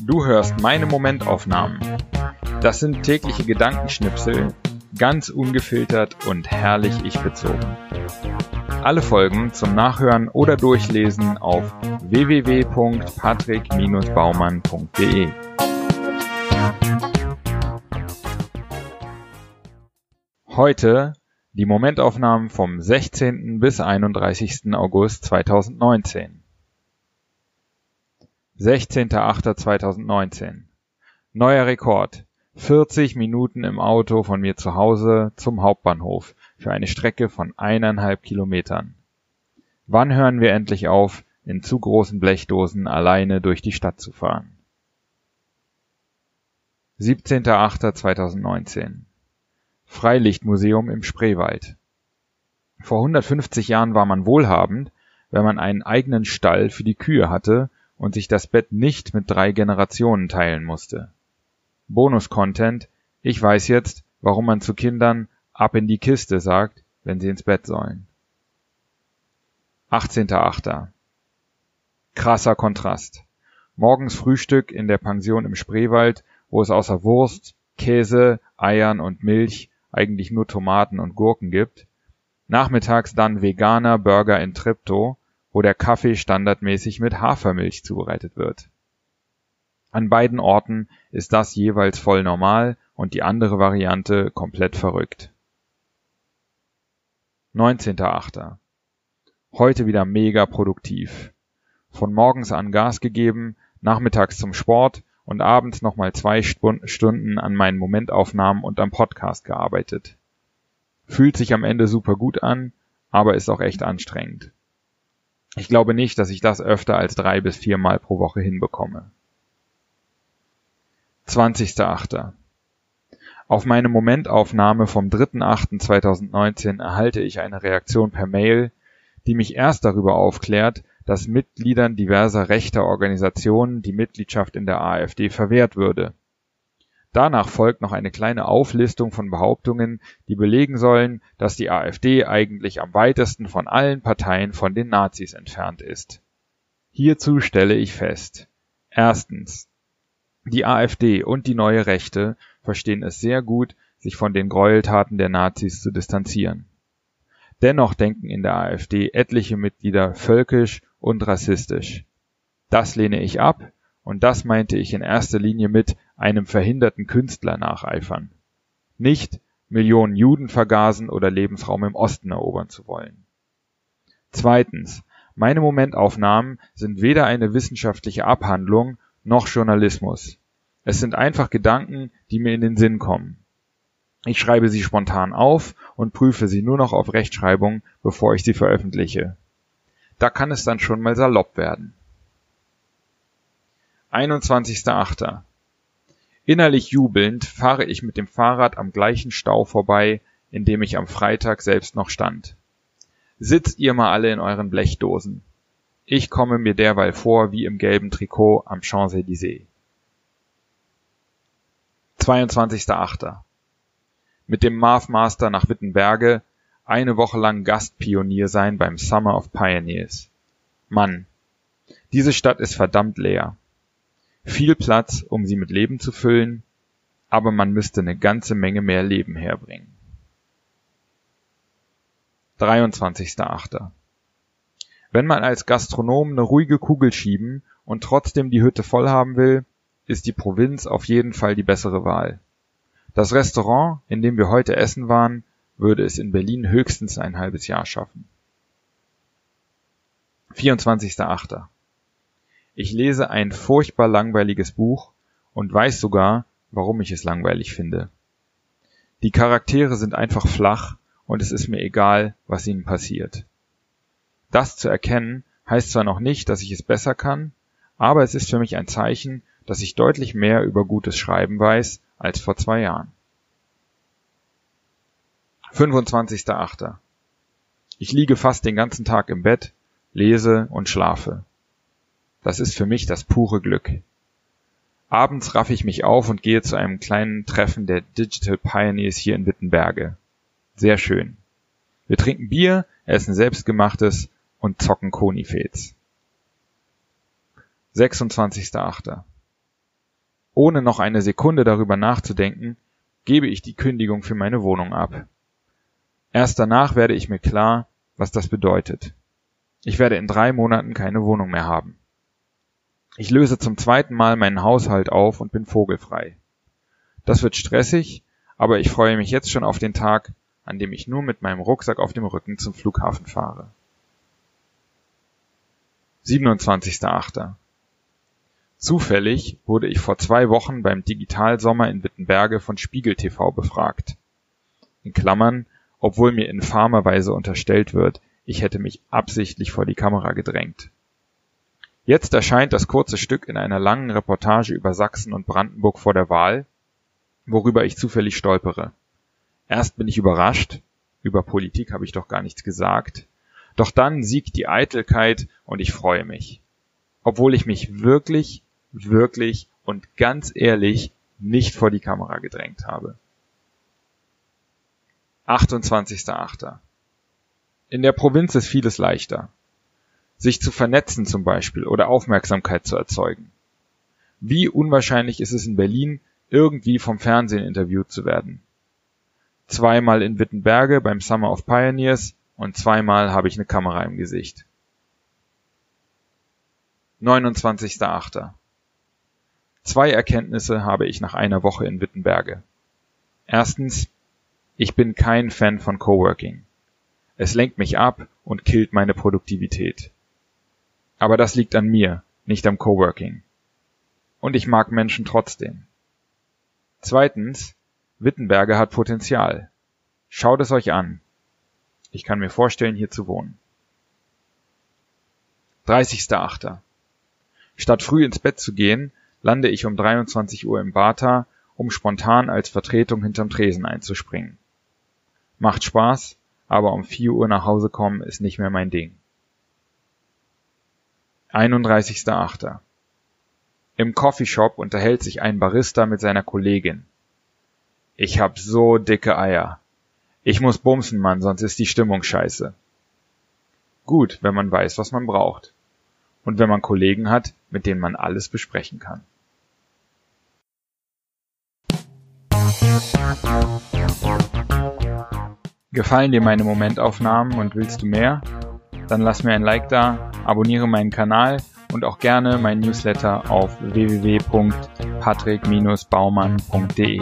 Du hörst meine Momentaufnahmen. Das sind tägliche Gedankenschnipsel, ganz ungefiltert und herrlich ich bezogen. Alle Folgen zum Nachhören oder Durchlesen auf www.patrick-baumann.de. Heute die Momentaufnahmen vom 16. bis 31. August 2019. 16.08.2019. Neuer Rekord. 40 Minuten im Auto von mir zu Hause zum Hauptbahnhof für eine Strecke von eineinhalb Kilometern. Wann hören wir endlich auf, in zu großen Blechdosen alleine durch die Stadt zu fahren? 17.08.2019 Freilichtmuseum im Spreewald. Vor 150 Jahren war man wohlhabend, wenn man einen eigenen Stall für die Kühe hatte und sich das Bett nicht mit drei Generationen teilen musste. Bonus-Content: Ich weiß jetzt, warum man zu Kindern Ab in die Kiste sagt, wenn sie ins Bett sollen. 18.8. Krasser Kontrast. Morgens Frühstück in der Pension im Spreewald, wo es außer Wurst, Käse, Eiern und Milch eigentlich nur Tomaten und Gurken gibt. Nachmittags dann veganer Burger in Tripto, wo der Kaffee standardmäßig mit Hafermilch zubereitet wird. An beiden Orten ist das jeweils voll normal und die andere Variante komplett verrückt. 19.8. Heute wieder mega produktiv. Von morgens an Gas gegeben, nachmittags zum Sport und abends nochmal zwei Stunden an meinen Momentaufnahmen und am Podcast gearbeitet. Fühlt sich am Ende super gut an, aber ist auch echt anstrengend. Ich glaube nicht, dass ich das öfter als drei bis viermal pro Woche hinbekomme. 20.8. Auf meine Momentaufnahme vom 3.8.2019 erhalte ich eine Reaktion per Mail, die mich erst darüber aufklärt, dass Mitgliedern diverser rechter Organisationen die Mitgliedschaft in der AfD verwehrt würde. Danach folgt noch eine kleine Auflistung von Behauptungen, die belegen sollen, dass die AfD eigentlich am weitesten von allen Parteien von den Nazis entfernt ist. Hierzu stelle ich fest. Erstens. Die AfD und die Neue Rechte verstehen es sehr gut, sich von den Gräueltaten der Nazis zu distanzieren. Dennoch denken in der AfD etliche Mitglieder völkisch und rassistisch. Das lehne ich ab, und das meinte ich in erster Linie mit einem verhinderten Künstler nacheifern. Nicht Millionen Juden vergasen oder Lebensraum im Osten erobern zu wollen. Zweitens, meine Momentaufnahmen sind weder eine wissenschaftliche Abhandlung noch Journalismus. Es sind einfach Gedanken, die mir in den Sinn kommen. Ich schreibe sie spontan auf und prüfe sie nur noch auf Rechtschreibung, bevor ich sie veröffentliche. Da kann es dann schon mal salopp werden. 21.8. Innerlich jubelnd fahre ich mit dem Fahrrad am gleichen Stau vorbei, in dem ich am Freitag selbst noch stand. Sitzt ihr mal alle in euren Blechdosen. Ich komme mir derweil vor wie im gelben Trikot am Champs-Élysées. 22.8. Mit dem Marv Master nach Wittenberge eine Woche lang Gastpionier sein beim Summer of Pioneers. Mann, diese Stadt ist verdammt leer. Viel Platz, um sie mit Leben zu füllen, aber man müsste eine ganze Menge mehr Leben herbringen. 23.8. Wenn man als Gastronom eine ruhige Kugel schieben und trotzdem die Hütte voll haben will, ist die Provinz auf jeden Fall die bessere Wahl. Das Restaurant, in dem wir heute essen waren, würde es in Berlin höchstens ein halbes Jahr schaffen. 24.8. Ich lese ein furchtbar langweiliges Buch und weiß sogar, warum ich es langweilig finde. Die Charaktere sind einfach flach und es ist mir egal, was ihnen passiert. Das zu erkennen heißt zwar noch nicht, dass ich es besser kann, aber es ist für mich ein Zeichen, dass ich deutlich mehr über gutes Schreiben weiß als vor zwei Jahren. 25.8. Ich liege fast den ganzen Tag im Bett, lese und schlafe. Das ist für mich das pure Glück. Abends raff ich mich auf und gehe zu einem kleinen Treffen der Digital Pioneers hier in Wittenberge. Sehr schön. Wir trinken Bier, essen selbstgemachtes und zocken Konifets. 26.8. Ohne noch eine Sekunde darüber nachzudenken, gebe ich die Kündigung für meine Wohnung ab. Erst danach werde ich mir klar, was das bedeutet. Ich werde in drei Monaten keine Wohnung mehr haben. Ich löse zum zweiten Mal meinen Haushalt auf und bin vogelfrei. Das wird stressig, aber ich freue mich jetzt schon auf den Tag, an dem ich nur mit meinem Rucksack auf dem Rücken zum Flughafen fahre. 27.8. Zufällig wurde ich vor zwei Wochen beim Digitalsommer in Wittenberge von Spiegel TV befragt. In Klammern, obwohl mir infamer Weise unterstellt wird, ich hätte mich absichtlich vor die Kamera gedrängt. Jetzt erscheint das kurze Stück in einer langen Reportage über Sachsen und Brandenburg vor der Wahl, worüber ich zufällig stolpere. Erst bin ich überrascht, über Politik habe ich doch gar nichts gesagt, doch dann siegt die Eitelkeit und ich freue mich. Obwohl ich mich wirklich, wirklich und ganz ehrlich nicht vor die Kamera gedrängt habe. 28.8. In der Provinz ist vieles leichter. Sich zu vernetzen zum Beispiel oder Aufmerksamkeit zu erzeugen. Wie unwahrscheinlich ist es in Berlin, irgendwie vom Fernsehen interviewt zu werden. Zweimal in Wittenberge beim Summer of Pioneers und zweimal habe ich eine Kamera im Gesicht. 29.8. Zwei Erkenntnisse habe ich nach einer Woche in Wittenberge. Erstens, ich bin kein Fan von Coworking. Es lenkt mich ab und killt meine Produktivität. Aber das liegt an mir, nicht am Coworking. Und ich mag Menschen trotzdem. Zweitens, Wittenberge hat Potenzial. Schaut es euch an. Ich kann mir vorstellen, hier zu wohnen. 30.8. Statt früh ins Bett zu gehen, lande ich um 23 Uhr im Bata, um spontan als Vertretung hinterm Tresen einzuspringen. Macht Spaß, aber um 4 Uhr nach Hause kommen ist nicht mehr mein Ding. 31.8. Im Coffeeshop unterhält sich ein Barista mit seiner Kollegin. Ich hab so dicke Eier. Ich muss bumsen, Mann, sonst ist die Stimmung scheiße. Gut, wenn man weiß, was man braucht. Und wenn man Kollegen hat, mit denen man alles besprechen kann. Gefallen dir meine Momentaufnahmen und willst du mehr? Dann lass mir ein Like da, abonniere meinen Kanal und auch gerne mein Newsletter auf www.patrick-baumann.de.